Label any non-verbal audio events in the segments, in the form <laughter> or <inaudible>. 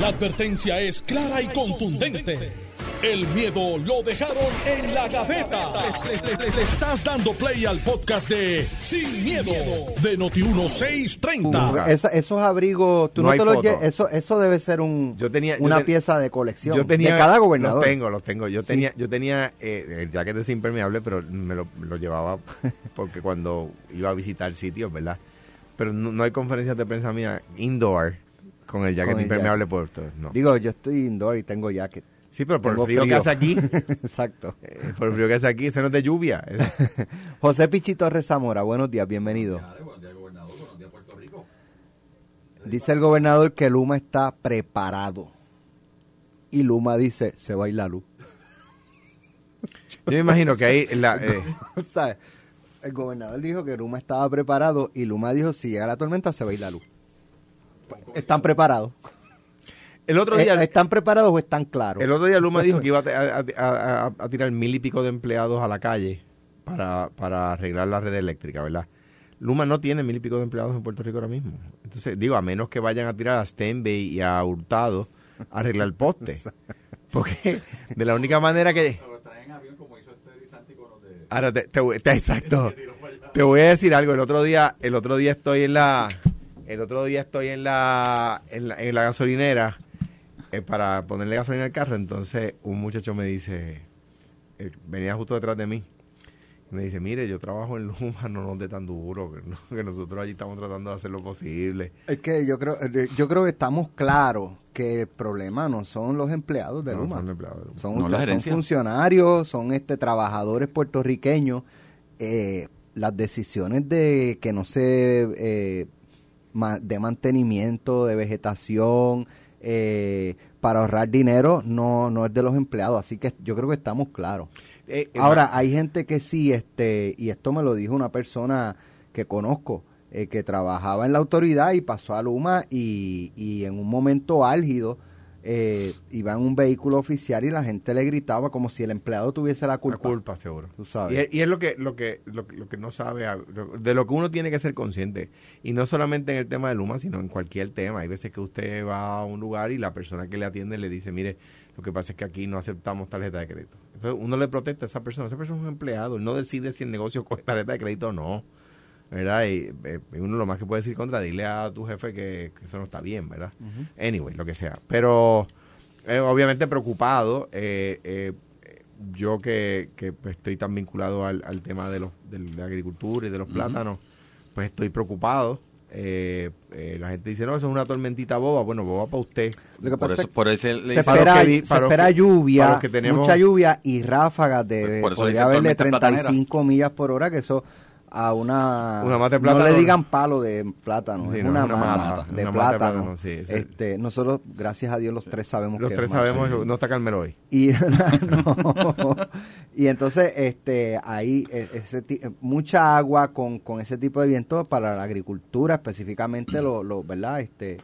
La advertencia es clara y contundente. El miedo lo dejaron en la gaveta. Le, le- le estás dando play al podcast de Sin, miedo, de Noti1630. Esa- esos abrigos, tú No no, hay te los foto. lle- eso, eso debe ser un, Yo tenía- yo una ten- pieza de colección Yo tenía, de cada gobernador. Los tengo, los tengo. Yo Sí. tenía, yo tenía eh, el jacket es impermeable, pero me lo, me lo llevaba <laughs> porque cuando iba a visitar sitios, ¿verdad? Pero no, no hay conferencias de prensa mía indoor con el jacket Con el impermeable por todo. No. Digo, yo estoy indoor y tengo jacket. sí, pero por tengo el frío, que hace aquí, <laughs> Exacto. eh, por el frío que hace aquí, eso no <laughs> es de lluvia. José Pichito Rezamora, buenos días, bienvenido. Dice el gobernador que Luma está preparado. Y Luma dice, se va a ir la luz. Yo me imagino que ahí la, <laughs> eh, O sea, el gobernador dijo que Luma estaba preparado y Luma dijo, si llega la tormenta, se va a ir la luz. ¿Están preparados? el otro día Eh, ¿Están preparados o están claros? El otro día Luma dijo que iba a, a- a- a- a tirar mil y pico de empleados a la calle para, para arreglar la red eléctrica, ¿verdad? Luma no tiene mil y pico de empleados en Puerto Rico ahora mismo. Entonces, digo, a menos que vayan a tirar a Stenbay y a Hurtado a arreglar el poste. <laughs> Porque de la única manera que... Ahora te, te- exacto. <laughs> Te voy a decir algo. El otro día, el otro día estoy en la, el otro día estoy en la, en la, en la gasolinera eh, para ponerle gasolina al carro. Entonces un muchacho me dice, eh, venía justo detrás de mí. y Me dice, mire, yo trabajo en Luma, no nos dé tan duro, que, no- <laughs> que nosotros allí estamos tratando de hacer lo posible. Es que yo creo, eh, yo creo que estamos claros que el problema no son los empleados de No, Luma. son empleados de Luma. Son, No, la ustedes son gerencia. funcionarios, son este trabajadores puertorriqueños. Eh, las decisiones de que no se eh, de mantenimiento, de vegetación, eh, para ahorrar dinero, no, no es de los empleados. Así que yo creo que estamos claros. Eh, eh, Ahora, hay gente que sí, este, y esto me lo dijo una persona que conozco, eh, que trabajaba en la autoridad y pasó a Luma y, y en un momento álgido eh, iba en un vehículo oficial y la gente le gritaba como si el empleado tuviese la culpa. La culpa, seguro. Tú sabes. es, y es lo que lo que, lo, que- lo que no sabe, a- lo- de lo que uno tiene que ser consciente. Y no solamente en el tema de Luma, sino en cualquier tema. Hay veces que usted va a un lugar y la persona que le atiende le dice, mire, lo que pasa es que aquí no aceptamos tarjeta de crédito. Entonces uno le protesta a esa persona. Esa persona es un empleado. Él no decide si el negocio <laughs> coge tarjeta de crédito o no. ¿Verdad? Y eh, uno lo más que puede decir contra, dile a tu jefe que, que eso no está bien, ¿verdad? Anyway, lo que sea. Pero eh, obviamente preocupado. eh, eh, yo que, que, pues, estoy tan vinculado al, al tema de, los, de la agricultura y de los plátanos, pues estoy preocupado. Eh, eh, la gente dice, no, eso es una tormentita boba. Bueno, boba para usted. Lo que Por pasa eso, es por eso le se espera, que se espera que- lluvia, tenemos- mucha lluvia y ráfagas de, Por eso podría haberle tormenta platanera. 35 millas por hora, que eso a una... Una mata de No plátano. le digan palo de plátano, Sí, es no, una, una mata, mata, de una mata de plátano. plátano, sí, este, nosotros, gracias a Dios, los tres sabemos Los que tres es mata. sabemos, no está Carmelo hoy. Y, <laughs> no. y entonces este ahí eh, ese eh, mucha agua con, con ese tipo de viento para la agricultura específicamente lo, lo verdad este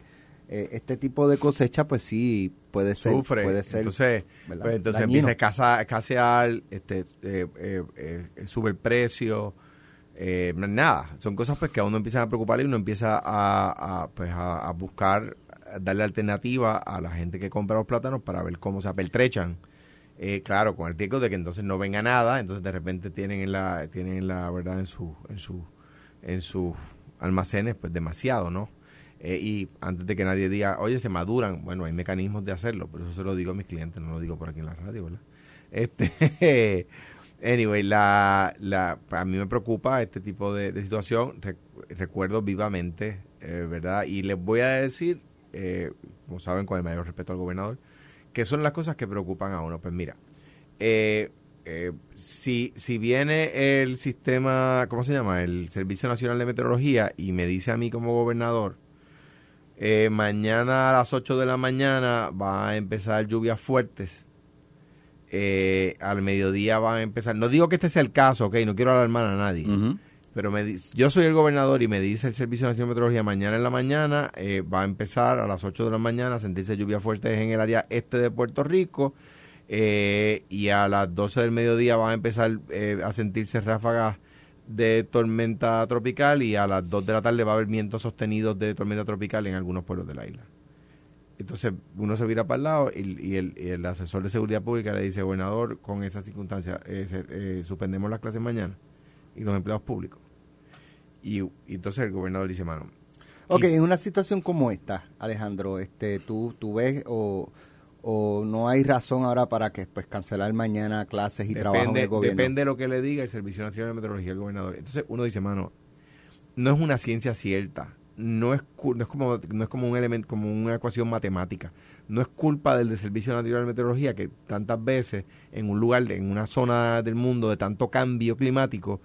eh, este tipo de cosecha pues sí puede ser Sufre. puede ser entonces, pues, entonces empieza a escasear, este, eh, eh, eh, sube el precio. Eh, nada, son cosas pues que a uno empiezan a preocupar y uno empieza a, pues, a, buscar, darle alternativa a la gente que compra los plátanos para ver cómo se apertrechan. Eh, claro, con el riesgo de que entonces no venga nada, entonces de repente tienen en la, tienen en la verdad en su, en su, en sus almacenes pues demasiado, ¿no? Eh, y antes de que nadie diga, oye, se maduran, bueno, hay mecanismos de hacerlo, pero eso se lo digo a mis clientes, no lo digo por aquí en la radio, ¿verdad? Este, <laughs> anyway, la, la, a mí me preocupa este tipo de, de situación, Re- recuerdo vivamente, eh, ¿verdad? Y les voy a decir, eh, como saben, con el mayor respeto al gobernador, que son las cosas que preocupan a uno. Pues mira, eh, eh, si, si viene el sistema, ¿cómo se llama? El Servicio Nacional de Meteorología y me dice a mí como gobernador, eh, mañana a las 8 de la mañana va a empezar lluvias fuertes. Eh, al mediodía van a empezar. No digo que este sea el caso, ok, no quiero alarmar a nadie. Pero me yo soy el gobernador y me dice el Servicio Nacional de Meteorología, mañana en la mañana eh, va a empezar a las 8 de la mañana a sentirse lluvias fuertes en el área este de Puerto Rico eh, y a las 12 del mediodía va a empezar eh, a sentirse ráfagas de tormenta tropical y a las 2 de la tarde va a haber vientos sostenidos de tormenta tropical en algunos pueblos de la isla. Entonces uno se vira para el lado y, el, y el asesor de seguridad pública le dice, gobernador, con esa circunstancia, eh, se- eh, suspendemos las clases mañana y los empleados públicos. Y, y entonces el gobernador dice, mano, Ok, en una situación como esta, Alejandro, este, tú, tú ves o, o no hay razón ahora para que pues cancelar mañana clases y trabajo en depende, el gobierno. depende de lo que le diga el Servicio Nacional de Meteorología al gobernador. Entonces uno dice, mano, no es una ciencia cierta, no es, no es como no es como un elemento, como una ecuación matemática. No es culpa del, del Servicio Nacional de Meteorología que tantas veces en un lugar, en una zona del mundo de tanto cambio climático,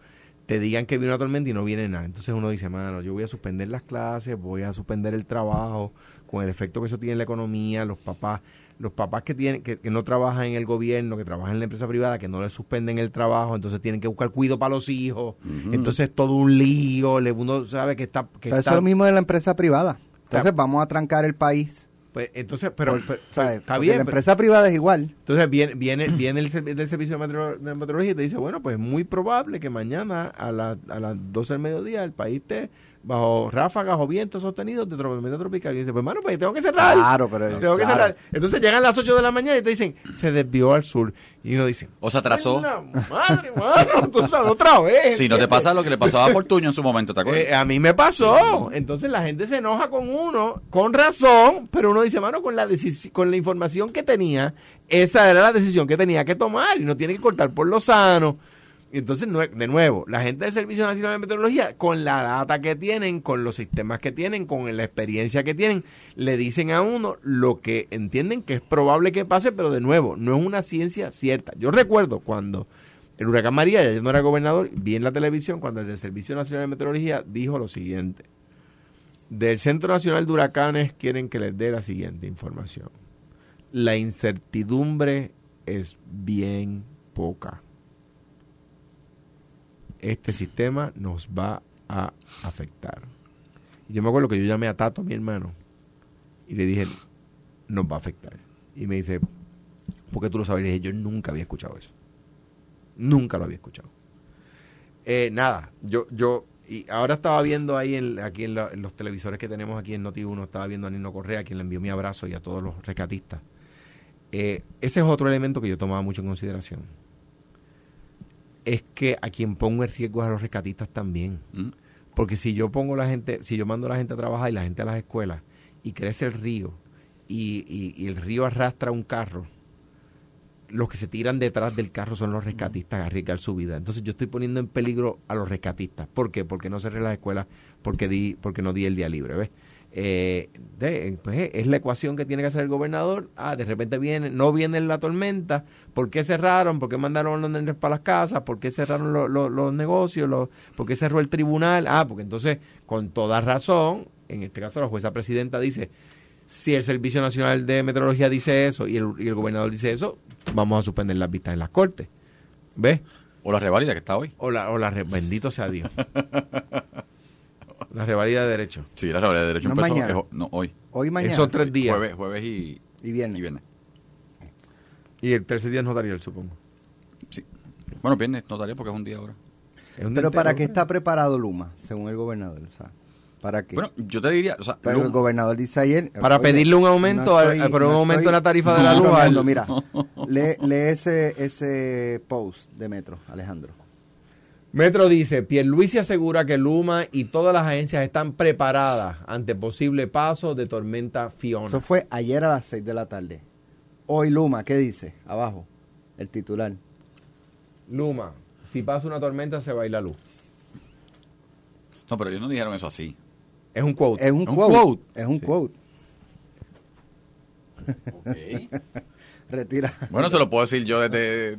te digan que viene una tormenta y no viene nada. Entonces uno dice, mano, yo voy a suspender las clases, voy a suspender el trabajo, con el efecto que eso tiene en la economía, los papás, los papás que tienen, que, que no trabajan en el gobierno, que trabajan en la empresa privada, que no les suspenden el trabajo, entonces tienen que buscar cuido para los hijos, entonces todo un lío, le- uno sabe que está, que eso es lo mismo de la empresa privada. Entonces Está- vamos a trancar el país. pues, entonces, pero, pero- está bien, La pero- empresa privada es igual. entonces viene, viene, viene el, del servicio de meteorología y te dice, bueno, pues es muy probable que mañana a, la- a las 12 del mediodía el país esté bajo ráfagas o vientos sostenidos de tormenta tropical. Y dice, pues hermano, pues tengo que cerrar. Claro, pero Tengo que cerrar. Entonces llegan las 8 de la mañana y te dicen, se desvió al sur. Y uno dice, O se atrasó. "Ay, la madre, mano, <laughs> tú sabes, otra vez. Si no te pasa lo que le pasó a Fortuño en su momento, ¿te acuerdas? Eh, a mí me pasó. Entonces la gente se enoja con uno, con razón, pero uno dice, mano, con la con la información que tenía, esa era la decisión que tenía que tomar y no tiene que cortar por lo sano. Entonces, de nuevo, la gente del Servicio Nacional de Meteorología, con la data que tienen, con los sistemas que tienen, con la experiencia que tienen, le dicen a uno lo que entienden que es probable que pase, pero de nuevo, no es una ciencia cierta. Yo recuerdo cuando el huracán María, ya yo no era gobernador, vi en la televisión cuando el del Servicio Nacional de Meteorología dijo lo siguiente. Del Centro Nacional de Huracanes quieren que les dé la siguiente información. La incertidumbre es bien poca. Este sistema nos va a afectar. Y yo me acuerdo que yo llamé a Tato, mi hermano, y le dije, nos va a afectar. Y me dice, ¿por qué tú lo sabes? Le dije, yo nunca había escuchado eso. Nunca lo había escuchado. Eh, nada, yo, yo, y ahora estaba viendo ahí en, aquí en, la- los televisores que tenemos aquí en Noti1, estaba viendo a Nino Correa, quien le envió mi abrazo y a todos los rescatistas. Eh, ese es otro elemento que yo tomaba mucho en consideración. Es que a quien pongo en riesgo es a los rescatistas también. ¿Mm? Porque si yo pongo la gente, si yo mando a la gente a trabajar y la gente a las escuelas y crece el río y, y- y el río arrastra un carro, los que se tiran detrás del carro son los rescatistas a arriesgar su vida. Entonces yo estoy poniendo en peligro a los rescatistas. ¿Por qué? Porque no cerré las escuelas, porque di, porque no di el día libre, ¿ves? Eh, de- pues, eh, es la ecuación que tiene que hacer el gobernador. Ah, de repente viene, no viene la tormenta. ¿Por qué cerraron? ¿Por qué mandaron los nenes para las casas? ¿Por qué cerraron lo- lo- los negocios? Los- ¿Por qué cerró el tribunal? Ah, porque entonces, con toda razón, en este caso la jueza presidenta dice, si el Servicio Nacional de Meteorología dice eso y el, y el gobernador dice eso, vamos a suspender las vistas en las cortes. ¿Ves? O la revalida que está hoy. O la, o la re- bendito sea Dios. <laughs> la revalida de derecho. Sí, la revalida de derecho No empezó mañana. es no, hoy. Hoy mañana. Esos tres días. Jueves, jueves y, Y viernes. y viernes. Y el tercer día es notarial, supongo. Sí. Bueno, viernes notaría porque es un día ahora. Es un Pero ¿para qué ¿no? está preparado Luma, según el gobernador? O sea, ¿Para qué? Bueno, yo te diría, o sea, Pero el gobernador dice ayer... Para pedirle un aumento al- pero un aumento en la tarifa de la no luz bromeando, al- Mira, <laughs> lee, lee ese, ese post de Metro, Alejandro. Metro dice, Pierluisi asegura que Luma y todas las agencias están preparadas ante posible paso de tormenta Fiona. Eso fue ayer a las 6 de la tarde. Hoy Luma, ¿qué dice? Abajo, el titular. Luma, si pasa una tormenta se va a ir la luz. No, pero ellos no dijeron eso así. Es un quote. Es un, ¿Un quote, quote? Es un Sí. quote. <laughs> Retira. Bueno, se lo puedo decir yo desde,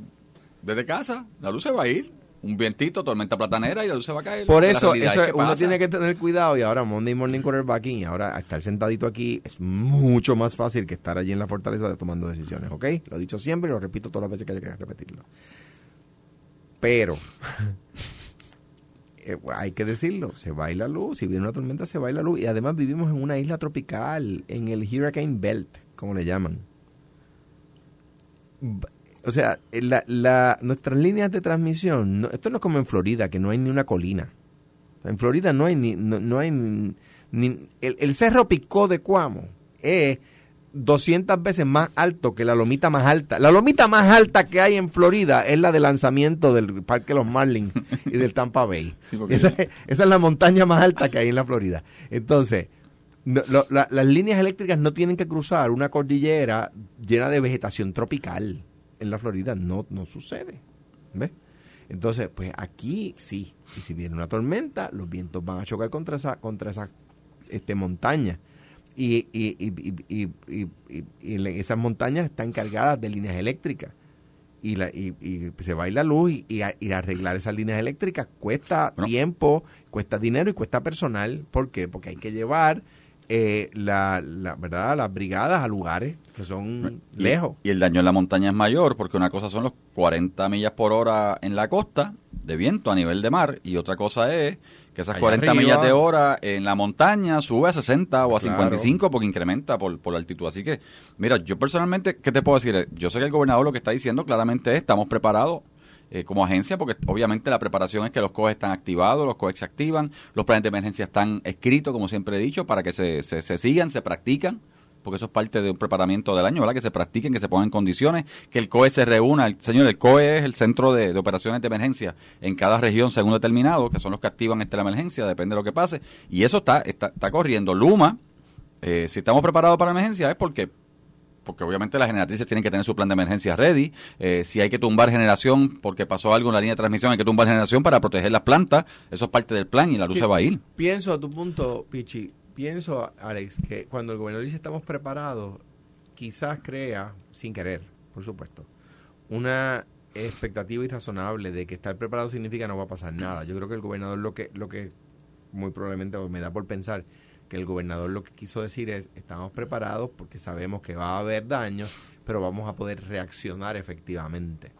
desde casa. La luz se va a ir. Un vientito, tormenta platanera y la luz se va a caer. Por eso, eso es que uno pasa. tiene que tener cuidado y ahora Monday Morning Quarterbacking y ahora estar sentadito aquí es mucho más fácil que estar allí en la fortaleza tomando decisiones, ¿ok? Lo he dicho siempre y lo repito todas las veces que haya que repetirlo. Pero <laughs> eh, hay que decirlo, se va a ir la luz, si viene una tormenta se va a ir la luz y además vivimos en una isla tropical, en el Hurricane Belt, como le llaman. O sea, la, la- nuestras líneas de transmisión, no- esto no es como en Florida, que no hay ni una colina. En Florida no hay ni, no, no hay ni, ni- el, el cerro Picó de Cuamo es 200 veces más alto que la lomita más alta. La lomita más alta que hay en Florida es la de lanzamiento del Parque Los Marlins y del Tampa Bay. <laughs> Sí, esa, es- esa es la montaña más alta que hay en la Florida. Entonces, no- lo- la- las líneas eléctricas no tienen que cruzar una cordillera llena de vegetación tropical. En la Florida no, no sucede. ¿Ves? Entonces, pues aquí sí. Y si viene una tormenta, los vientos van a chocar contra esa, contra esa este, montaña. Y, y, y, y, esas montañas están cargadas de líneas eléctricas. Y, la, y, y se va a ir la luz y, arreglar esas líneas eléctricas cuesta Bueno. tiempo, cuesta dinero y cuesta personal. ¿Por qué? Porque hay que llevar eh, la, la, ¿verdad? las brigadas a lugares que son Y- lejos. Y el daño en la montaña es mayor porque una cosa son los 40 millas por hora en la costa de viento a nivel de mar y otra cosa es que esas Allá 40 arriba. millas de hora en la montaña sube a 60 o a Claro. 55 porque incrementa por, por la altitud. Así que, mira, yo personalmente, ¿qué te puedo decir? Yo sé que el gobernador lo que está diciendo claramente es estamos preparados eh, como agencia, porque obviamente la preparación es que los COEs están activados, los COEs se activan, los planes de emergencia están escritos, como siempre he dicho, para que se, se, sigan, se practican, porque eso es parte de un preparamiento del año, ¿verdad? Que se practiquen, que se pongan condiciones, que el COE se reúna. El, señor, el COE es el centro de, de operaciones de emergencia en cada región según determinado, que son los que activan esta la emergencia, depende de lo que pase. Y eso está, está, está corriendo. Luma, eh, si estamos preparados para emergencia es porque porque obviamente las generatrices tienen que tener su plan de emergencia ready. Eh, si hay que tumbar generación porque pasó algo en la línea de transmisión, hay que tumbar generación para proteger las plantas. Eso es parte del plan y la luz se va a ir. Pienso a tu punto, Pichi, pienso, Alex, que cuando el gobernador dice estamos preparados, quizás crea, sin querer, por supuesto, una expectativa irrazonable de que estar preparado significa no va a pasar nada. Yo creo que el gobernador lo que, lo que muy probablemente me da por pensar que el gobernador lo que quiso decir es estamos preparados porque sabemos que va a haber daños, pero vamos a poder reaccionar efectivamente.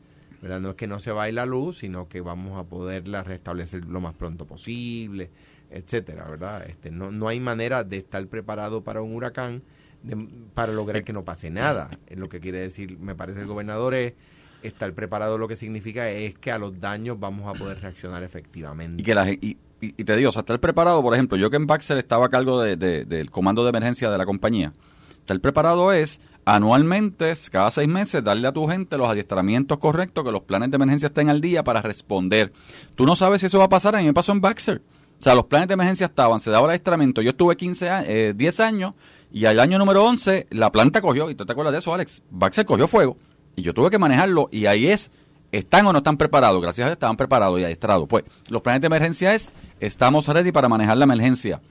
¿verdad? No es que no se va a ir la luz, sino que vamos a poderla restablecer lo más pronto posible, etcétera, ¿verdad? Este, no, no hay manera de estar preparado para un huracán de- para lograr que no pase nada. Lo que quiere decir, me parece el gobernador es estar preparado lo que significa es que a los daños vamos a poder reaccionar efectivamente. Y que la y, y- te digo, o sea, estar preparado, por ejemplo, yo que en Baxter estaba a cargo de- de- del comando de emergencia de la compañía, estar preparado es anualmente, cada seis meses, darle a tu gente los adiestramientos correctos, que los planes de emergencia estén al día para responder. Tú no sabes si eso va a pasar, a mí me pasó en Baxter. O sea, los planes de emergencia estaban, se daba el adiestramiento. Yo estuve 15 años, eh, 10 años y al año número 11 la planta cogió, y tú te acuerdas de eso, Alex, Baxter cogió fuego y yo tuve que manejarlo y ahí es, ¿están o no están preparados? Gracias a Dios estaban preparados y adiestrados. Pues los planes de emergencia es, estamos ready para manejar la emergencia.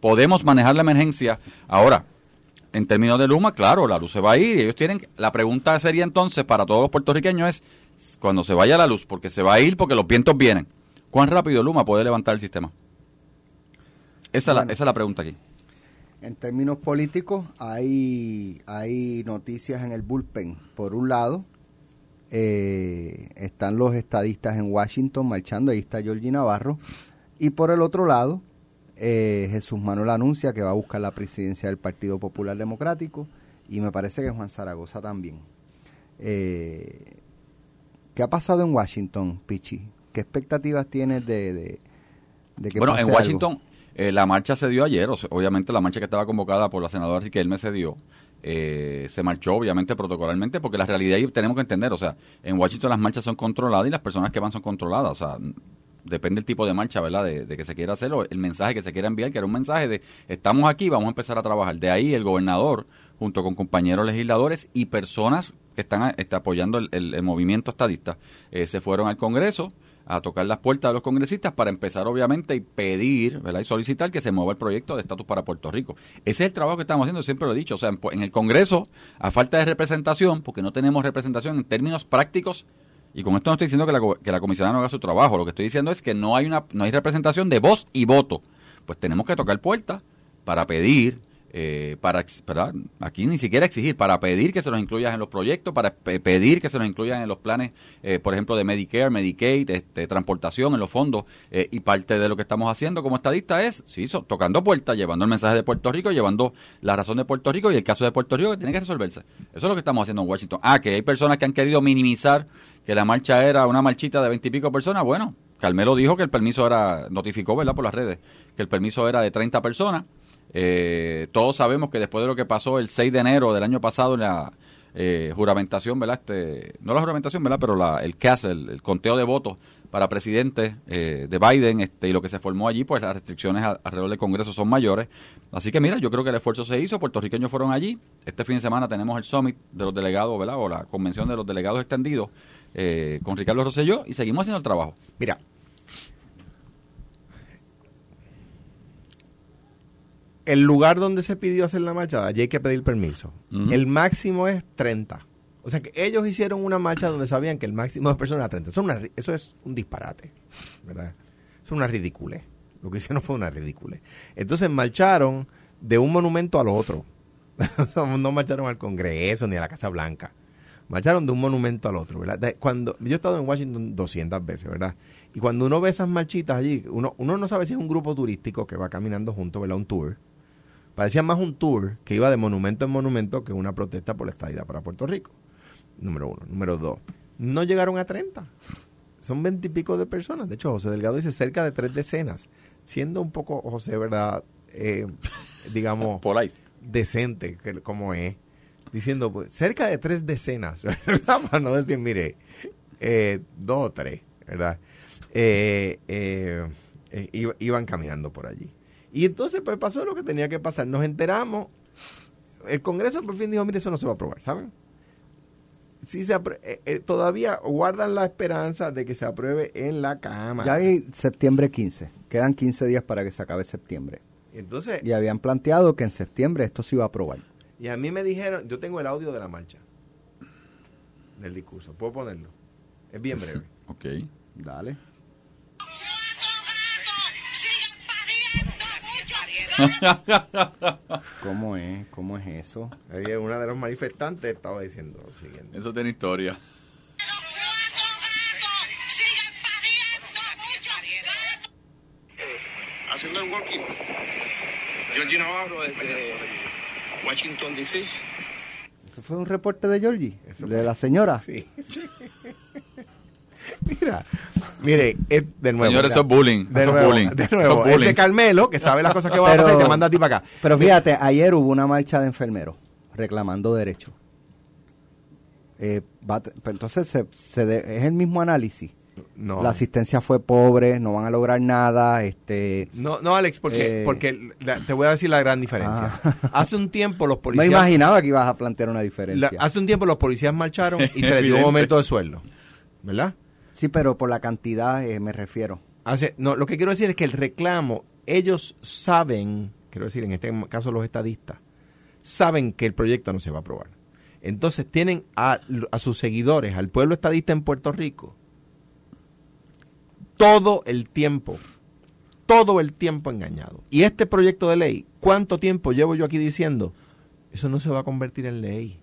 Podemos manejar la emergencia. Ahora, en términos de Luma, claro, la luz se va a ir y ellos tienen, la pregunta sería entonces para todos los puertorriqueños es, cuando se vaya la luz, porque se va a ir porque los vientos vienen, ¿cuán rápido Luma puede levantar el sistema? Esa, es la- esa es la pregunta aquí. En términos políticos, hay, hay noticias en el bullpen. Por un lado, eh, están los estadistas en Washington marchando, ahí está Georgie Navarro. Y por el otro lado, eh, Jesús Manuel anuncia que va a buscar la presidencia del Partido Popular Democrático y me parece que Juan Zaragoza también. Eh, ¿Qué ha pasado en Washington, Pichi? ¿Qué expectativas tienes de, de, de que Bueno, pase en algo? Washington eh, la marcha se dio ayer, obviamente la marcha que estaba convocada por la senadora Riquelme se dio. Eh, se marchó obviamente protocolarmente porque la realidad ahí tenemos que entender, o sea, en Washington las marchas son controladas y las personas que van son controladas, o sea, depende del tipo de marcha, ¿verdad? De, que se quiera hacer o el mensaje que se quiera enviar, que era un mensaje de estamos aquí, vamos a empezar a trabajar. De ahí el gobernador, junto con compañeros legisladores y personas que están está apoyando el, el- el movimiento estadista, eh, se fueron al Congreso a tocar las puertas de los congresistas para empezar obviamente y pedir ¿verdad? y solicitar que se mueva el proyecto de estatus para Puerto Rico. Ese es el trabajo que estamos haciendo, siempre lo he dicho. O sea, en, en el Congreso, a falta de representación, porque no tenemos representación en términos prácticos, y con esto no estoy diciendo que la, que la comisionada no haga su trabajo, lo que estoy diciendo es que no hay, una, no hay representación de voz y voto. Pues tenemos que tocar puertas para pedir, eh, para, aquí ni siquiera exigir, para pedir que se nos incluyan en los proyectos, para pe- pedir que se nos incluyan en los planes, eh, por ejemplo, de Medicare, Medicaid, este, transportación en los fondos, eh, y parte de lo que estamos haciendo como estadista es, sí, so- tocando puertas, llevando el mensaje de Puerto Rico, llevando la razón de Puerto Rico y el caso de Puerto Rico que tiene que resolverse. Eso es lo que estamos haciendo en Washington. Ah, que hay personas que han querido minimizar que la marcha era una marchita de veintipico personas, bueno, Carmelo dijo que el permiso era, notificó, ¿verdad?, por las redes, que el permiso era de 30 personas. Eh, todos sabemos que después de lo que pasó el 6 de enero del año pasado en la eh, juramentación, ¿verdad? Este, no la juramentación, ¿verdad? Pero la, el CAS, el, conteo de votos para presidente eh, de Biden este, y lo que se formó allí, pues las restricciones alrededor del Congreso son mayores. Así que mira, yo creo que el esfuerzo se hizo, puertorriqueños fueron allí. Este fin de semana tenemos el summit de los delegados, ¿verdad? O la convención de los delegados extendidos eh, con Ricardo Rosselló y seguimos haciendo el trabajo. Mira, el lugar donde se pidió hacer la marcha, allí hay que pedir permiso. El máximo es 30. O sea que ellos hicieron una marcha donde sabían que el máximo de personas era 30. Eso, es, una, eso es un disparate, ¿verdad? es una ridícula. Lo que hicieron fue una ridícula. Entonces marcharon de un monumento al otro. <laughs> no marcharon al Congreso ni a la Casa Blanca. Marcharon de un monumento al otro, ¿verdad? cuando, yo he estado en Washington 200 veces, ¿verdad? Y cuando uno ve esas marchitas allí, uno, uno no sabe si es un grupo turístico que va caminando junto, ¿verdad? Un tour Parecía más un tour que iba de monumento en monumento que una protesta por la estadía para Puerto Rico. Número uno. Número dos. No llegaron a 30. Son veintipico de personas. De hecho, José Delgado dice cerca de tres decenas. Siendo un poco, José, ¿verdad? Eh, digamos, <laughs> Polite. decente, como es. Diciendo, pues, cerca de tres decenas, <laughs> ¿verdad? Para no decir, mire, eh, dos o tres, ¿verdad? Eh, iban caminando por allí. Y entonces pues pasó lo que tenía que pasar. Nos enteramos, el Congreso por fin dijo, mire, eso no se va a aprobar, ¿saben? Si se eh, eh, todavía guardan la esperanza de que se apruebe en la Cámara. Ya hay septiembre 15, quedan 15 días para que se acabe septiembre. Entonces, y habían planteado que en septiembre esto se iba a aprobar. Y a mí me dijeron, yo tengo el audio de la marcha, del discurso, puedo ponerlo. Es bien <laughs> breve. ok. Dale. <laughs> ¿Cómo es? ¿Cómo es eso? una de los manifestantes estaba diciendo lo siguiente. Eso tiene historia. Haciendo el walking. Georgie Navarro desde Washington, D.C. ¿Eso fue un reporte de Georgie? ¿De la señora? Sí. <laughs> Mira, mire, de nuevo. Señores, eso es bullying. De nuevo, bullying. De nuevo, ese Carmelo, que sabe las cosas que va a pasar y te manda a ti para acá. Pero fíjate, ayer hubo una marcha de enfermeros reclamando derechos. Eh, entonces se, es el mismo análisis. No. La asistencia fue pobre, no van a lograr nada. Este, no, no, Alex, porque, eh, porque te voy a decir la gran diferencia. Ah. <laughs> Hace un tiempo los policías. Me imaginaba que ibas a plantear una diferencia. hace un tiempo los policías marcharon <laughs> y se les dio un aumento de sueldo. ¿Verdad? Sí, pero por la cantidad eh, me refiero. Hace, no, lo que quiero decir es que el reclamo, ellos saben, quiero decir, en este caso los estadistas, saben que el proyecto no se va a aprobar. Entonces tienen a, a sus seguidores, al pueblo estadista en Puerto Rico, todo el tiempo, todo el tiempo engañado. Y este proyecto de ley, ¿cuánto tiempo llevo yo aquí diciendo? Eso no se va a convertir en ley.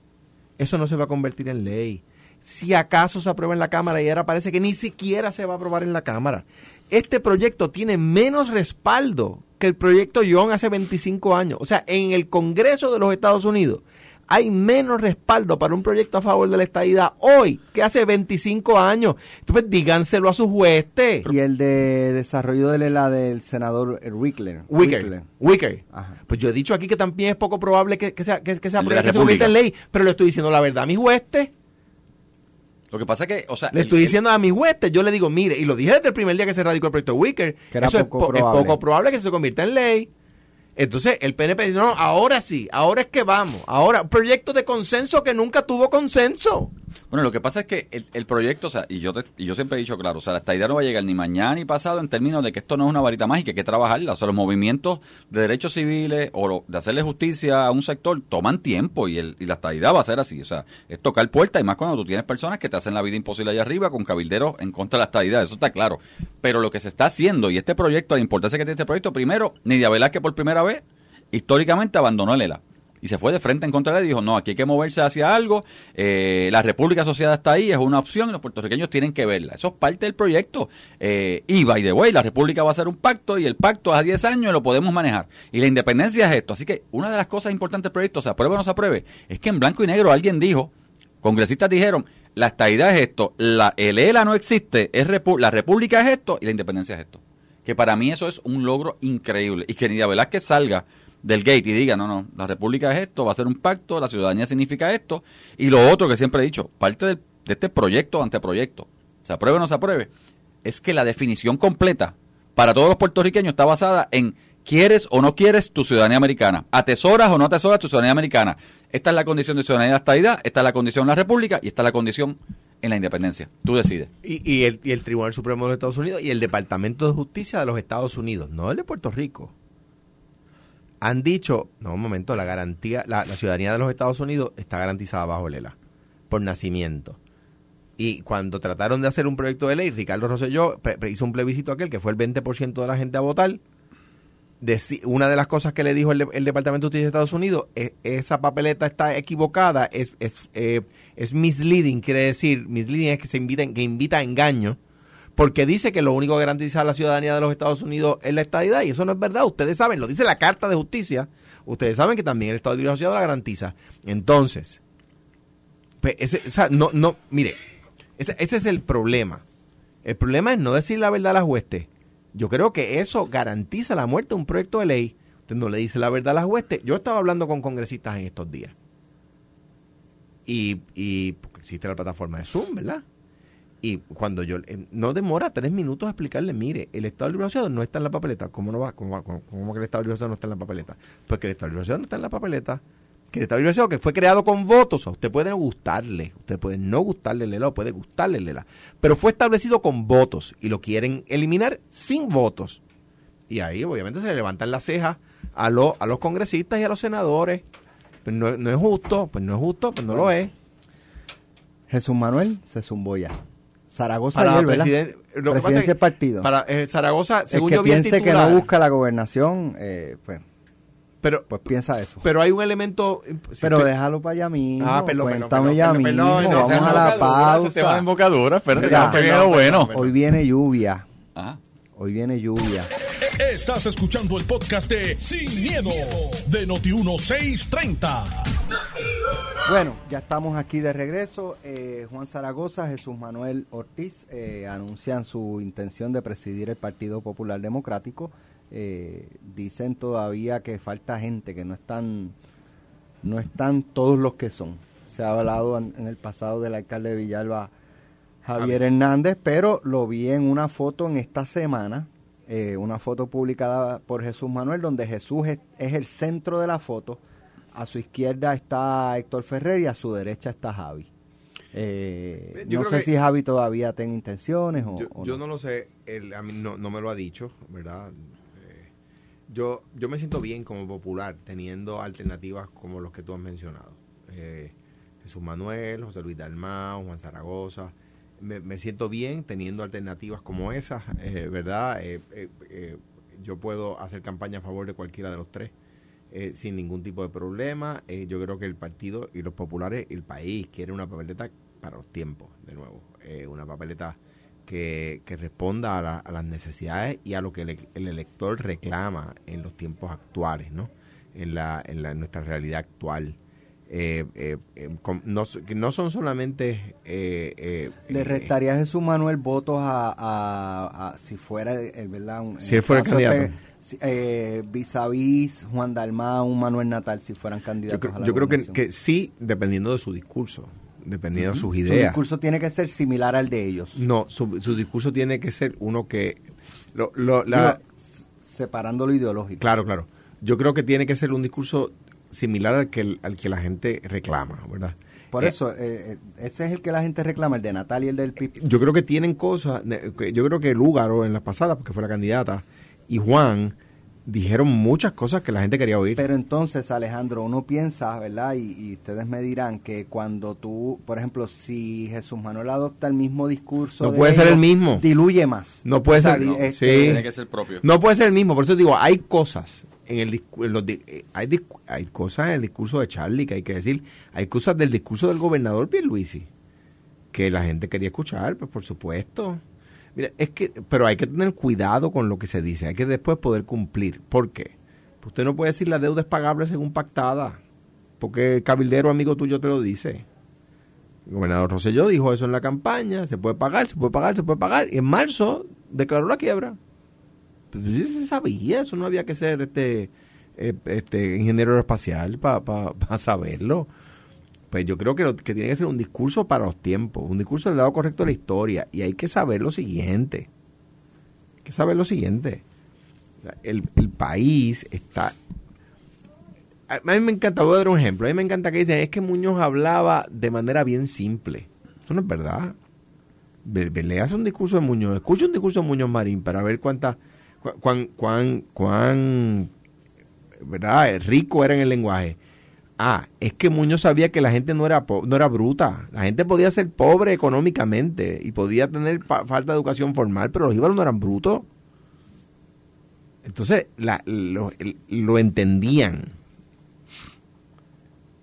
Eso no se va a convertir en ley si acaso se aprueba en la Cámara y ahora parece que ni siquiera se va a aprobar en la Cámara. Este proyecto tiene menos respaldo que el proyecto Young hace 25 años. O sea, en el Congreso de los Estados Unidos hay menos respaldo para un proyecto a favor de la estadidad hoy que hace 25 años. Entonces, díganselo a sus jueces. Y el de desarrollo de la del senador Wickler. Wickler. Wickler. Pues yo he dicho aquí que también es poco probable que, sea, que, que, apruebe, que se convierta en ley, pero le estoy diciendo la verdad a mis jueces. Lo que pasa es que, o sea... Le estoy diciendo a mis huestes, yo le digo, mire, y lo dije desde el primer día que se radicó el proyecto Wicker, que era eso poco es, poco probable que se convierta en ley. Entonces el PNP dice, no, ahora sí, ahora es que vamos, ahora, proyecto de consenso que nunca tuvo consenso. Bueno, lo que pasa es que el, proyecto, o sea, y yo, y yo siempre he dicho claro, o sea, esta idea no va a llegar ni mañana ni pasado en términos de que esto no es una varita mágica, hay que trabajarla. O sea, los movimientos de derechos civiles o de hacerle justicia a un sector toman tiempo y, el, y la estadidad va a ser así. O sea, es tocar puertas y más cuando tú tienes personas que te hacen la vida imposible allá arriba con cabilderos en contra de la estadidad, eso está claro. Pero lo que se está haciendo y este proyecto, la importancia que tiene este proyecto, primero, Nidia que por primera vez históricamente abandonó el ELA y se fue de frente en contra de él y dijo, no, aquí hay que moverse hacia algo, eh, la República Asociada está ahí, es una opción y los puertorriqueños tienen que verla. Eso es parte del proyecto. Eh, y, by the way, la República va a hacer un pacto y el pacto a 10 años lo podemos manejar. Y la independencia es esto. Así que una de las cosas importantes del proyecto, se apruebe o no se apruebe, es que en blanco y negro alguien dijo, congresistas dijeron, la estadidad es esto, la, el ELA no existe, es la República es esto y la independencia es esto. Que para mí eso es un logro increíble. Y que Nidia Velázquez salga del gate y diga, no, no, la república es esto, va a ser un pacto, la ciudadanía significa esto, y lo otro que siempre he dicho, parte de este proyecto anteproyecto, se apruebe o no se apruebe, es que la definición completa para todos los puertorriqueños está basada en quieres o no quieres tu ciudadanía americana, atesoras o no atesoras tu ciudadanía americana. Esta es la condición de ciudadanía de la estadidad, esta es la condición en la república y esta es la condición en la independencia. Tú decides. Y, y el, y el Tribunal Supremo de los Estados Unidos y el Departamento de Justicia de los Estados Unidos, no el de Puerto Rico, han dicho, no, un momento, la garantía, la, la ciudadanía de los Estados Unidos está garantizada bajo el ELA, por nacimiento. Y cuando trataron de hacer un proyecto de ley, Ricardo Rosselló hizo un plebiscito aquel que fue el 20% de la gente a votar. Una de las cosas que le dijo el Departamento de Justicia de Estados Unidos es esa papeleta está equivocada, es, es, eh, es misleading, quiere decir, misleading es que se invita, que invita a engaño, porque dice que lo único que garantiza la ciudadanía de los Estados Unidos es la estadidad, y eso no es verdad, ustedes saben, lo dice la Carta de Justicia, ustedes saben que también el Estado Libre Asociado la garantiza. Entonces, pues, ese, o sea, no, no, mire, ese, es el problema. El problema es no decir la verdad a las huestes. Yo creo que eso garantiza la muerte de un proyecto de ley. Usted no le dice la verdad a las huestes. Yo estaba hablando con congresistas en estos días. Y, y porque existe la plataforma de Zoom, ¿verdad? Y cuando yo, eh, no demora tres minutos explicarle, mire, el Estado Libre Asociado no está en la papeleta. ¿Cómo no va? ¿Cómo, va? ¿Cómo- cómo que el Estado Libre Asociado no está en la papeleta? Porque el Estado Libre Asociado no está en la papeleta. Que el Estado Libre Asociado que fue creado con votos, a usted puede no gustarle, usted puede no gustarle el ELA o puede gustarle el ELA, pero fue establecido con votos y lo quieren eliminar sin votos. Y ahí obviamente se le levantan las cejas a, los a los congresistas y a los senadores. Pues no, no es justo, pues no es justo, pues no lo es. Jesús Manuel se zumbó ya. Zaragoza lo que pasa es- del partido. Para eh, Zaragoza, el según que yo vi el piense que no busca la gobernación, eh, pues, pero, pues piensa eso. pero hay un elemento... si Pero déjalo para allá mismo. Ah, perdón, perdón, ya perdón, mismo. Vamos no, a la pausa. embocadura, espérate, Mira, que bueno. Hoy viene lluvia. Hoy viene lluvia. Estás escuchando el podcast de Sin, miedo, de Noti1630. Bueno, ya estamos aquí de regreso. Eh, Juan Zaragoza, Jesús Manuel Ortiz eh, anuncian su intención de presidir el Partido Popular Democrático. Eh, dicen todavía que falta gente, que no están, no están todos los que son. Se ha hablado en, en el pasado del alcalde de Villalba, Javier Hernández, pero lo vi en una foto en esta semana, eh, una foto publicada por Jesús Manuel, donde Jesús es, es el centro de la foto. A su izquierda está Héctor Ferrer y a su derecha está Javi. Eh, Yo no sé si Javi todavía tiene intenciones o, Yo, o yo no lo sé, él a mí no, no me lo ha dicho, ¿verdad? Eh, yo, yo me siento bien como popular teniendo alternativas como los que tú has mencionado. Eh, Jesús Manuel, José Luis Dalmau, Juan Zaragoza. Me, me siento bien teniendo alternativas como esas, eh, ¿verdad? Eh, eh, yo puedo hacer campaña a favor de cualquiera de los tres. Eh, sin ningún tipo de problema. Eh, yo creo que el partido y los populares, el país, quiere una papeleta para los tiempos, de nuevo. Eh, una papeleta que, que responda a, la- a las necesidades y a lo que el, el elector reclama en los tiempos actuales, ¿no? En, la, en, la, en nuestra realidad actual. Eh, eh, eh, con- no, son solamente... eh, eh, ¿Le eh, restaría a Jesús Manuel votos a, a- a- si fuera el, ¿verdad? Un- Si él fuera el candidato. Vis a vis Juan Dalmau, un Manuel Natal, si fueran yo candidatos creo, a la yo creo que, sí, dependiendo de su discurso, dependiendo de sus Su ideas. discurso tiene que ser similar al de ellos. No, su, su discurso tiene que ser uno que... Lo, lo- la, Digo, s- separando lo ideológico. Claro, claro. Yo creo que tiene que ser un discurso similar al que, al que la gente reclama, ¿verdad? Por Eh, eso, eh, eh, ese es el que la gente reclama, el de Natal y el del PIB. Yo creo que tienen cosas, yo creo que Lúgaro en la pasada, porque fue la candidata, y Juan dijeron muchas cosas que la gente quería oír. Pero entonces, Alejandro, uno piensa, ¿verdad? Y, y ustedes me dirán que cuando tú, por ejemplo, si Jesús Manuel adopta el mismo discurso, No de puede ser ellos, el mismo. diluye más. No puede O sea, ser, no, este, sí. Tiene que ser propio. No puede ser el mismo, por eso digo, hay cosas en el en los eh, hay, hay cosas en el discurso de Charlie que hay que decir, hay cosas del discurso del gobernador Pierluisi que la gente quería escuchar, pues por supuesto. Mira, es que pero hay que tener cuidado con lo que se dice, hay que después poder cumplir. ¿Por qué? Pues usted no puede decir la deuda es pagable según pactada, porque el cabildero amigo tuyo te lo dice. El gobernador Rosselló dijo eso en la campaña, se puede pagar, se puede pagar, se puede pagar, y en marzo declaró la quiebra. Pues se sabía, eso no había que ser este eh, este, ingeniero aeroespacial para saberlo. Pues yo creo que, lo, que tiene que ser un discurso para los tiempos, un discurso del lado correcto de la historia. Y hay que saber lo siguiente. Hay que saber lo siguiente. El, el país está a mí me encanta, voy a dar un ejemplo. A mí me encanta que dicen, es que Muñoz hablaba de manera bien simple. Eso no es verdad. Le hace un discurso de Muñoz, escucha un discurso de Muñoz Marín para ver cuánta, cuán, cuán, cuán, ¿verdad? Rico era en el lenguaje. Ah, es que Muñoz sabía que la gente no era, no era bruta. La gente podía ser pobre económicamente y podía tener falta de educación formal, pero los íbaros no eran brutos. Entonces lo, lo entendían.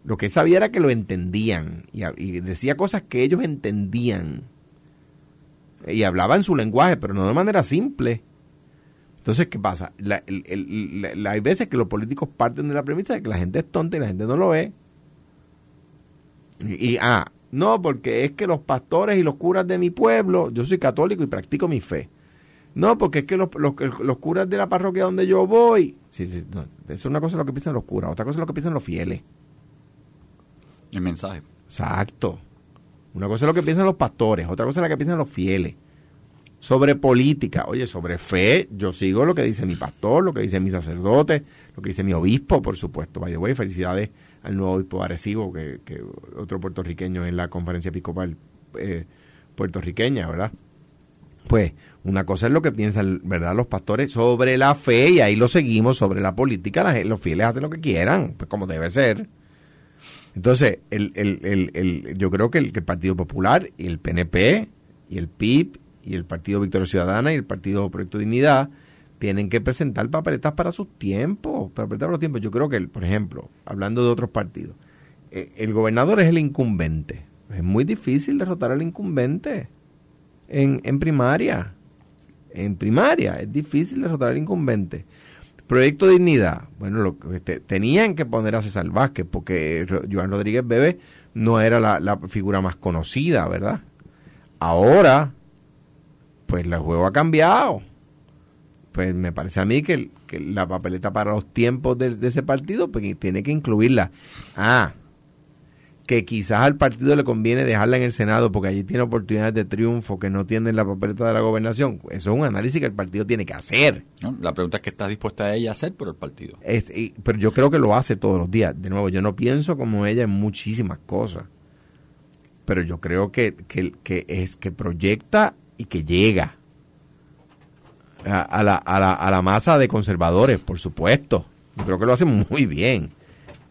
Lo que él sabía era que lo entendían y, decía cosas que ellos entendían. Y hablaba en su lenguaje, pero no de manera simple. Entonces, ¿qué pasa? hay veces que los políticos parten de la premisa de que la gente es tonta y la gente no lo ve. Y, ah, no, porque es que los pastores y los curas de mi pueblo, yo soy católico y practico mi fe. No, porque es que los, los, curas de la parroquia donde yo voy, sí, sí, eso es una cosa lo que piensan los curas, otra cosa es lo que piensan los fieles. El mensaje. Exacto. Una cosa es lo que piensan los pastores, otra cosa es la que piensan los fieles. Sobre política, oye, sobre fe, yo sigo lo que dice mi pastor, lo que dice mi sacerdote, lo que dice mi obispo, por supuesto. By the way, felicidades al nuevo obispo Arecibo, que, que otro puertorriqueño en la conferencia episcopal eh, puertorriqueña, ¿verdad? Pues una cosa es lo que piensan, ¿verdad? Los pastores sobre la fe y ahí lo seguimos, sobre la política, los fieles hacen lo que quieran, pues como debe ser. Entonces, el, el, el, yo creo que el, Partido Popular y el PNP y el PIB y el Partido Victoria Ciudadana y el Partido Proyecto Dignidad tienen que presentar papeletas para sus tiempos, para los tiempos. Yo creo que, por ejemplo, hablando de otros partidos, eh, el gobernador es el incumbente. Es muy difícil derrotar al incumbente en, en primaria. En primaria es difícil derrotar al incumbente. Proyecto Dignidad, bueno, lo, este, tenían que poner a César Vázquez porque Joan Rodríguez Bebe no era la, figura más conocida, ¿verdad? Ahora, pues el juego ha cambiado. Pues me parece a mí que, la papeleta para los tiempos de, de, ese partido pues tiene que incluirla. Ah, que quizás al partido le conviene dejarla en el Senado porque allí tiene oportunidades de triunfo que no tienen la papeleta de la gobernación. Eso es un análisis que el partido tiene que hacer. la pregunta es qué está dispuesta ella a hacer por el partido. Es, pero yo creo que lo hace todos los días. De nuevo, yo no pienso como ella en muchísimas cosas. Pero yo creo que, que, es que proyecta y que llega a, la, a, la, a la masa de conservadores, por supuesto. Yo creo que lo hace muy bien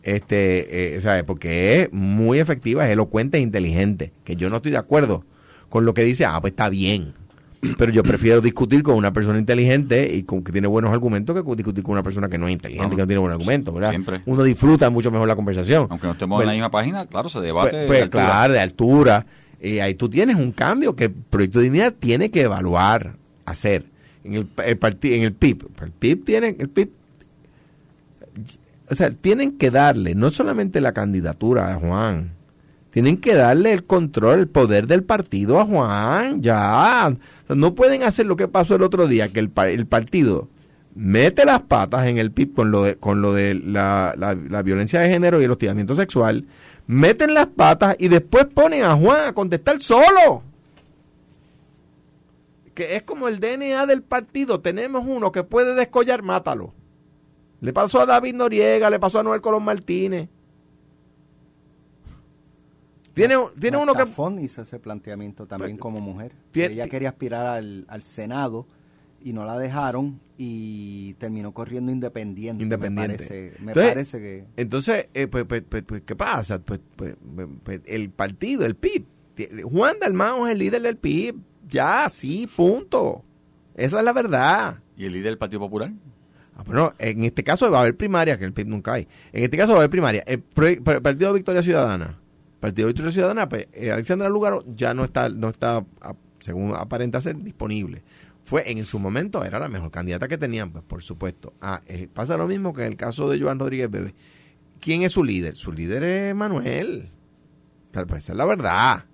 este, eh, porque es muy efectiva, es elocuente e inteligente, que yo no estoy de acuerdo con lo que dice, ah, pues está bien. Pero yo prefiero discutir con una persona inteligente y con que tiene buenos argumentos que discutir con una persona que no es inteligente, que no tiene buenos argumentos, ¿verdad? Uno disfruta mucho mejor la conversación. Aunque no estemos en la misma página, claro, se debate. Pues, pues claro, de altura. Y ahí tú tienes un cambio que el Proyecto de Dignidad tiene que evaluar, hacer. En el, el, en el PIB. El PIB tiene, el PIB o sea, tienen que darle no solamente la candidatura a Juan, tienen que darle el control, el poder del partido a Juan, ya. no pueden hacer lo que pasó el otro día, que el, el partido mete las patas en el PIB con lo de, con lo de la, la, violencia de género y el hostigamiento sexual, meten las patas y después ponen a Juan a contestar solo. Que es como el DNA del partido, tenemos uno que puede descollar, mátalo. Le pasó a David Noriega, le pasó a Noel Colón Martínez. Tiene, tiene uno que... Fon hizo ese planteamiento también pues, como mujer. Ella quería aspirar al, Senado y no la dejaron y terminó corriendo independiente. Independiente. Me parece, que... Entonces, eh, pues, pues, pues, pues, ¿qué pasa? Pues, el partido, el PIB. Juan Dalmao es el líder del PIB. Ya, sí, punto. Esa es la verdad. ¿Y el líder del Partido Popular? Ah, bueno, en este caso va a haber primaria, que el PIB nunca hay. En este caso va a haber primaria. El, Partido Victoria Ciudadana. Partido Victoria Ciudadana, pues, eh, Alexandra Lugaro ya no está, no está, según aparenta ser, disponible. Fue en su momento, era la mejor candidata que tenían, pues por supuesto. Ah, eh, pasa lo mismo que en el caso de Joan Rodríguez Bebe. ¿Quién es su líder? Su líder es Manuel. pues esa es la verdad.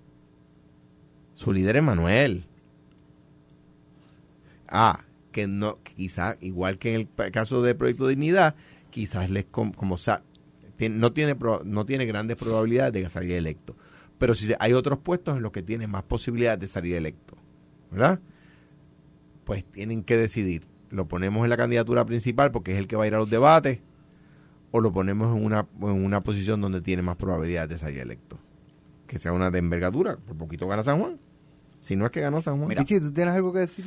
Su líder es Manuel. Ah, que no, quizá igual que en el caso de Proyecto Dignidad, quizás les com- como tien- no tiene no tiene grandes probabilidades de salir electo. Pero si hay otros puestos en los que tiene más posibilidades de salir electo, ¿verdad? Pues tienen que decidir. Lo ponemos en la candidatura principal porque es el que va a ir a los debates o lo ponemos en una, en una posición donde tiene más probabilidades de salir electo. Que sea una de envergadura. Por poquito gana San Juan. Si no es que ganó San Juan. Mira. Pichi, ¿tú tienes algo que decir?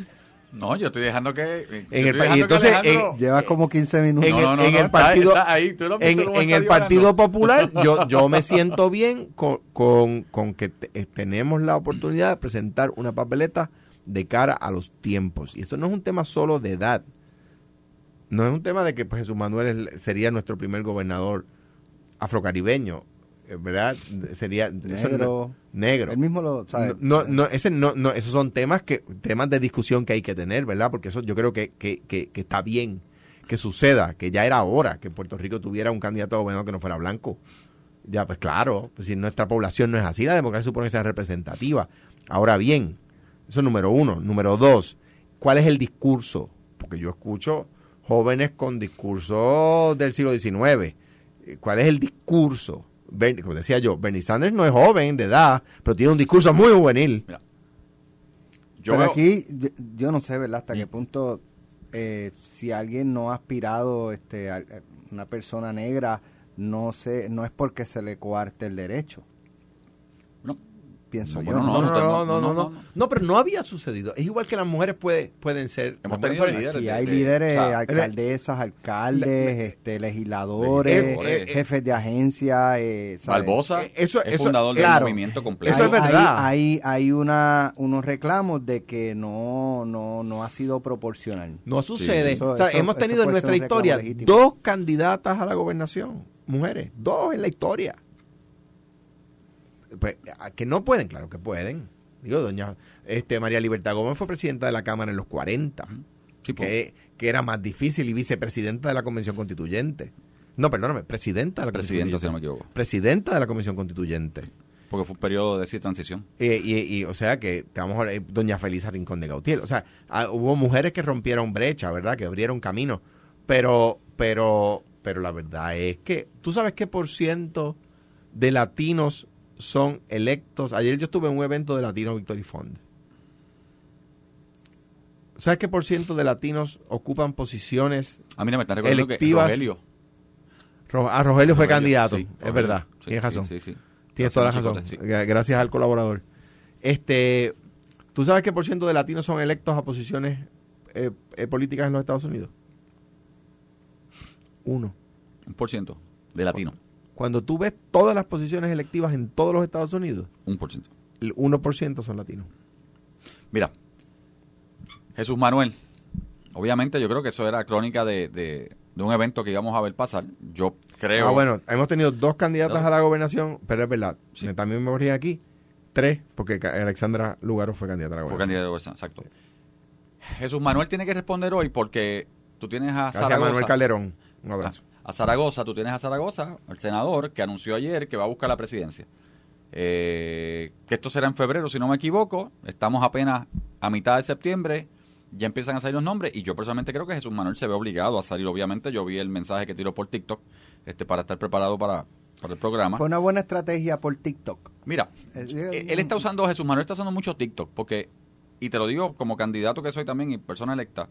No, yo estoy dejando que. yo el estoy pa- dejando y entonces, Alejandro- en- Llevas como 15 minutos. en No, el, no, no, en no, el está- partido está ahí, tú lo has visto en, en el partido popular <laughs> yo yo me siento bien con, con, con que te- eh, tenemos la oportunidad de presentar una papeleta de cara a los tiempos y eso no es un tema solo de edad no es un tema de que pues, Jesús Manuel sería nuestro primer gobernador afrocaribeño eh, verdad sería Negro. negro Él mismo lo sabe. no, no, ese no, no, esos son temas que, temas de discusión que hay que tener, ¿verdad? Porque eso yo creo que, que, que, que está bien que suceda, que ya era hora que Puerto Rico tuviera un candidato a gobernador que no fuera blanco. Ya, pues claro, pues si nuestra población no es así, la democracia supone que sea representativa. Ahora bien, eso es número uno. Número dos, ¿cuál es el discurso? Porque yo escucho jóvenes con discurso del siglo XIX. Eh, ¿Cuál es el discurso? Ben- como decía yo, Bernie Sanders no es joven de edad, pero tiene un discurso muy juvenil. Yo Pero veo- aquí, yo, yo no sé, ¿verdad? Hasta qué punto, eh, si alguien no ha aspirado, este, a, a una persona negra, no sé, no es porque se le coarte el derecho. No. Pienso No, yo. No, no, no, no, no, no, no, no. No, pero no había sucedido. Es igual que las mujeres puede, pueden ser. Hemos tenido líderes. Aquí de- hay de- líderes, alcaldesas, alcaldes, este, legisladores, Legisladores. jefes de agencia. Eh. Barbosa Eh, eso- es eso- fundador claro. del movimiento completo. Eso es verdad. Hay, hay, hay una, unos reclamos de que no, no, no ha sido proporcional. No sucede. Eso- o sea, eso- hemos tenido en nuestra historia dos candidatas a la gobernación, mujeres, dos en la historia. Pues, que no pueden, claro que pueden. Digo, doña este María Libertad Gómez fue presidenta de la Cámara en los 40, Sí, pues, que, que era más difícil, y vicepresidenta de la Convención Constituyente. No, perdóname, presidenta de la presidenta, si no me equivoco. Constituyente. Presidenta de la Convención Constituyente. Porque fue un periodo de sí, transición. Eh, y, y, o sea que, ver, eh, doña Felisa Rincón de Gautier. O sea, ah, hubo mujeres que rompieron brecha, ¿verdad? Que abrieron camino. Pero, pero, pero la verdad es que, ¿tú sabes qué por ciento de latinos son electos? Ayer yo estuve en un evento de Latino Victory Fund. ¿Sabes qué por ciento de latinos ocupan posiciones? Ah, mira, me recordando que Electivas. Rogelio. Ro- Ah, Rogelio fue Rogelio, candidato, sí, es Rogelio. verdad, Sí, tienes razón. Sí. Tienes toda la razón. Gracias al colaborador. Este, ¿Tú sabes qué por ciento de latinos son electos a posiciones eh, eh, políticas en los Estados Unidos? Uno. Un por ciento de latino. Cuando tú ves todas las posiciones electivas en todos los Estados Unidos, Un por ciento. el 1% son latinos. Mira, Jesús Manuel, obviamente yo creo que eso era crónica de, de- de un evento que íbamos a ver pasar. Yo creo... Ah, bueno, hemos tenido dos candidatas a la gobernación, pero es verdad. Sí. También me corrí aquí. Tres, porque Alexandra Lugaro fue candidata a la Fue gobernación. candidato de Bolsa, exacto. Jesús Manuel tiene que responder hoy porque tú tienes a Gracias a Zaragoza. Manuel Calderón. Un abrazo. A, Zaragoza, tú tienes a Zaragoza, el senador, que anunció ayer que va a buscar la presidencia. Eh, que esto será en febrero, si no me equivoco. Estamos apenas a mitad de septiembre. Ya empiezan a salir los nombres y yo personalmente creo que Jesús Manuel se ve obligado a salir. Obviamente, yo vi el mensaje que tiró por TikTok este, para estar preparado para, para el programa. Fue una buena estrategia por TikTok. Mira, Eh, eh, él está usando, Jesús Manuel está usando mucho TikTok, porque, y te lo digo como candidato que soy también y persona electa,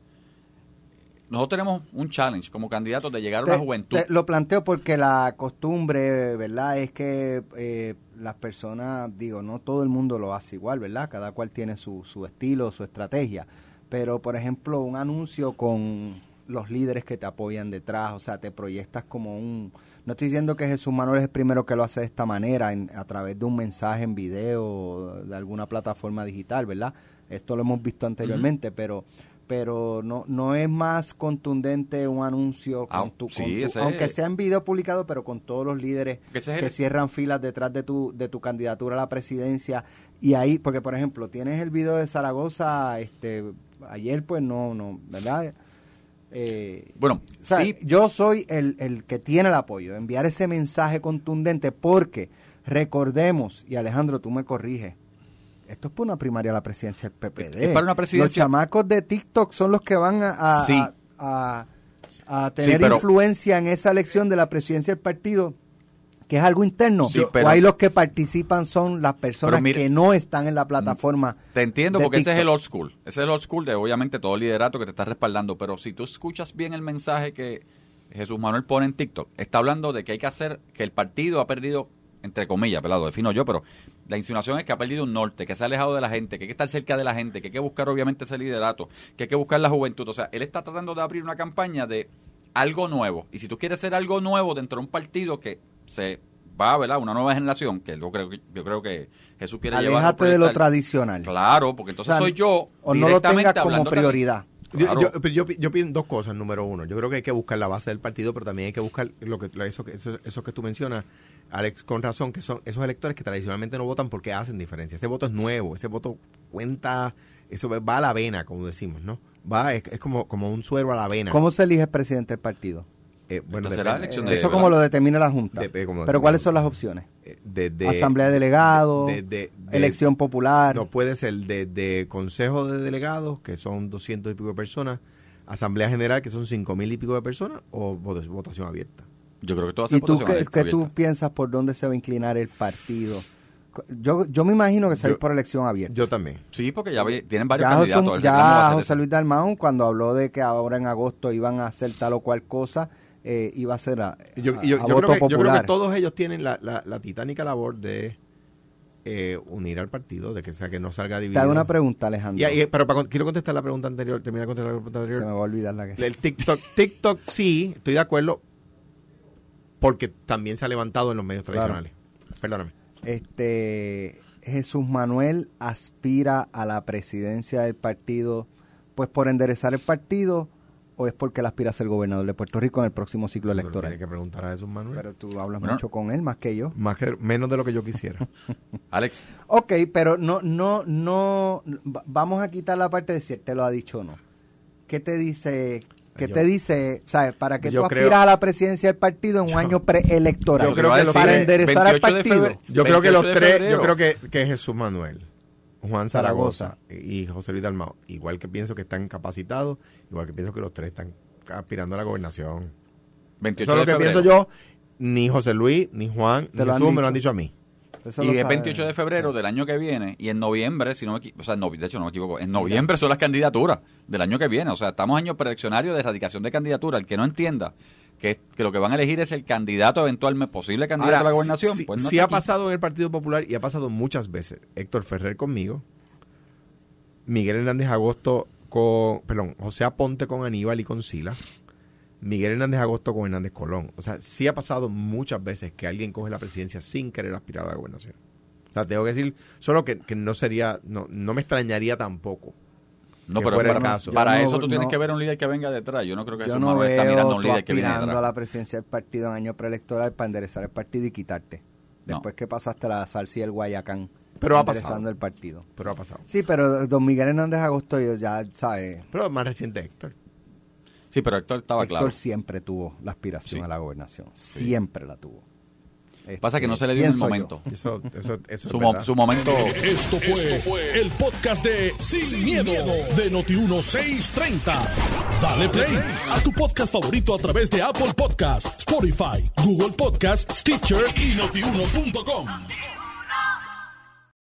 nosotros tenemos un challenge como candidatos de llegar a una juventud. lo planteo porque la costumbre, ¿verdad? Es que eh, las personas, digo, no todo el mundo lo hace igual, ¿verdad? Cada cual tiene su, su estilo, su estrategia. Pero, por ejemplo, un anuncio con los líderes que te apoyan detrás, o sea, te proyectas como un... No estoy diciendo que Jesús Manuel es el primero que lo hace de esta manera, en- a través de un mensaje en video, de alguna plataforma digital, ¿verdad? Esto lo hemos visto anteriormente, pero pero no no es más contundente un anuncio con tu, sí, con tu- ese aunque es- sea en video publicado, pero con todos los líderes Que es que cierran filas detrás de tu de tu candidatura a la presidencia. Y ahí porque por ejemplo tienes el video de Zaragoza este ayer pues no no verdad Eh, Bueno, o sea, sí, yo soy el, el que tiene el apoyo, enviar ese mensaje contundente, porque recordemos, y Alejandro, tú me corriges, esto es para una primaria a la presidencia del PPD. Es para una presidencia- Los chamacos de TikTok son los que van a, a- Sí. a- a- a tener pero- influencia en esa elección de la presidencia del partido, que es algo interno, Sí, pero- o ahí los que participan son las personas mire- que no están en la plataforma. Te entiendo porque ese es el old school. Ese es el old school de obviamente todo el liderato que te está respaldando. Pero si tú escuchas bien el mensaje que Jesús Manuel pone en TikTok, está hablando de que hay que hacer, que el partido ha perdido, entre comillas, ¿verdad? Lo defino yo, pero la insinuación es que ha perdido un norte, que se ha alejado de la gente, que hay que estar cerca de la gente, que hay que buscar obviamente ese liderato, que hay que buscar la juventud. O sea, él está tratando de abrir una campaña de algo nuevo. Y si tú quieres ser algo nuevo dentro de un partido que se va, ¿verdad? Una nueva generación, que yo creo que, yo creo que Jesús quiere llevar. Aléjate de lo tradicional. Claro, porque entonces O sea, soy yo o no lo tengas como prioridad. Claro. yo, pero yo, yo pienso dos cosas. Número uno, yo creo que hay que buscar la base del partido, pero también hay que buscar lo que, lo- eso, que- eso, eso que tú mencionas, Alex, con razón, que son esos electores que tradicionalmente no votan porque hacen diferencia. Ese voto es nuevo, ese voto cuenta, eso va a la vena, como decimos, ¿no? Va, es, es como, como un suero a la vena. ¿Cómo se elige el presidente del partido? Eh, bueno, elección eh, de- Eso ¿verdad? como lo determina la Junta. Pero ¿cuáles son las opciones? eh, de- de- Asamblea de delegados, de- de- de- elección popular. No puede ser de, de consejo de delegados, que son 200 y pico de personas, asamblea general, que son 5 mil y pico de personas, o vot- votación abierta. Yo creo que esto va a ser ¿Y tú qué, abierta. qué tú piensas por dónde se va a inclinar el partido? Yo, yo me imagino que se va a ir Yo- por elección abierta. Yo también. Sí, porque ya tienen varios Ya, candidatos. José, ya José. Luis Dalmau, cuando habló de que ahora en agosto iban a hacer tal o cual cosa, eh, iba a ser a, Yo, a- y yo- a yo voto creo que, yo creo popular. que todos ellos tienen la, la, la titánica labor de eh, unir al partido, de que, o sea, que no salga Te dividido. hago una pregunta, Alejandro. Y- y- pero para quiero contestar la pregunta anterior, terminar de contestar la pregunta Se me anterior. va a olvidar la que... El TikTok, TikTok sí, estoy de acuerdo, porque también se ha levantado en los medios Claro. tradicionales. Perdóname. Este Jesús Manuel aspira a la presidencia del partido, pues por enderezar el partido o es porque él aspira a ser gobernador de Puerto Rico en el próximo ciclo Pero Tiene electoral. que preguntar a Jesús Manuel. Pero tú hablas Bueno. mucho con él más que yo. Más que, menos de lo que yo quisiera. <laughs> Alex, Ok, pero no, no, no, va- vamos a quitar la parte de si él te lo ha dicho o no. ¿Qué te dice, qué Yo- te dice, sabes, para que tú creo- aspiras a la presidencia del partido en un año preelectoral? yo creo que lo para que- enderezar al 28 de partido. febrero. Yo creo que los 28 de tres, febrero. yo creo que, que Jesús Manuel, Juan Zaragoza. Zaragoza y José Luis Dalmao, igual que pienso que están capacitados, igual que pienso que los tres están aspirando a la gobernación. 28 Eso es lo de que febrero. pienso yo. Ni José Luis, ni Juan, Te ni Jesús me lo han dicho a mí. Eso Y es sabe. 28 de febrero del año que viene y en noviembre, si no me equivoco, o sea, no, de hecho no me equivoco, en noviembre son las candidaturas del año que viene. O sea, estamos año preeleccionario de erradicación de candidatura. El que no entienda que, que lo que van a elegir es el candidato eventual, posible candidato Ahora, a la gobernación, sí, pues no está ha aquí. pasado en el Partido Popular y ha pasado muchas veces. Héctor Ferrer conmigo, Miguel Hernández Agosto con, perdón, José Aponte con Aníbal y con Sila, Miguel Hernández Agosto con Hernández Colón. O sea, sí ha pasado muchas veces que alguien coge la presidencia sin querer aspirar a la gobernación. O sea, tengo que decir, solo que, que no sería, no, no me extrañaría tampoco. No, pero para, caso. para no- eso tú tienes no- que ver a un líder que venga detrás. Yo no creo que Jesús no Manuel veo está mirando a un líder que viene aspirando a detrás. la presidencia del partido en año preelectoral para enderezar el partido y quitarte. No. Después que pasaste la salsa y el Guayacán. Pero ha enderezando pasado. el partido. Pero ha pasado. Sí, pero don Miguel Hernández Agosto yo ya sabe. Pero más reciente Héctor. Sí, pero Héctor estaba Héctor claro. siempre tuvo la aspiración Sí. a la gobernación. Siempre la tuvo. Pasa que Este, no se le dio en el momento. Eso, eso, eso es Su, mo- verdad. su momento... Esto fue, el podcast de Sin, miedo, de Noti1630. Dale play a tu podcast favorito a través de Apple Podcasts, Spotify, Google Podcasts, Stitcher y notiuno.com.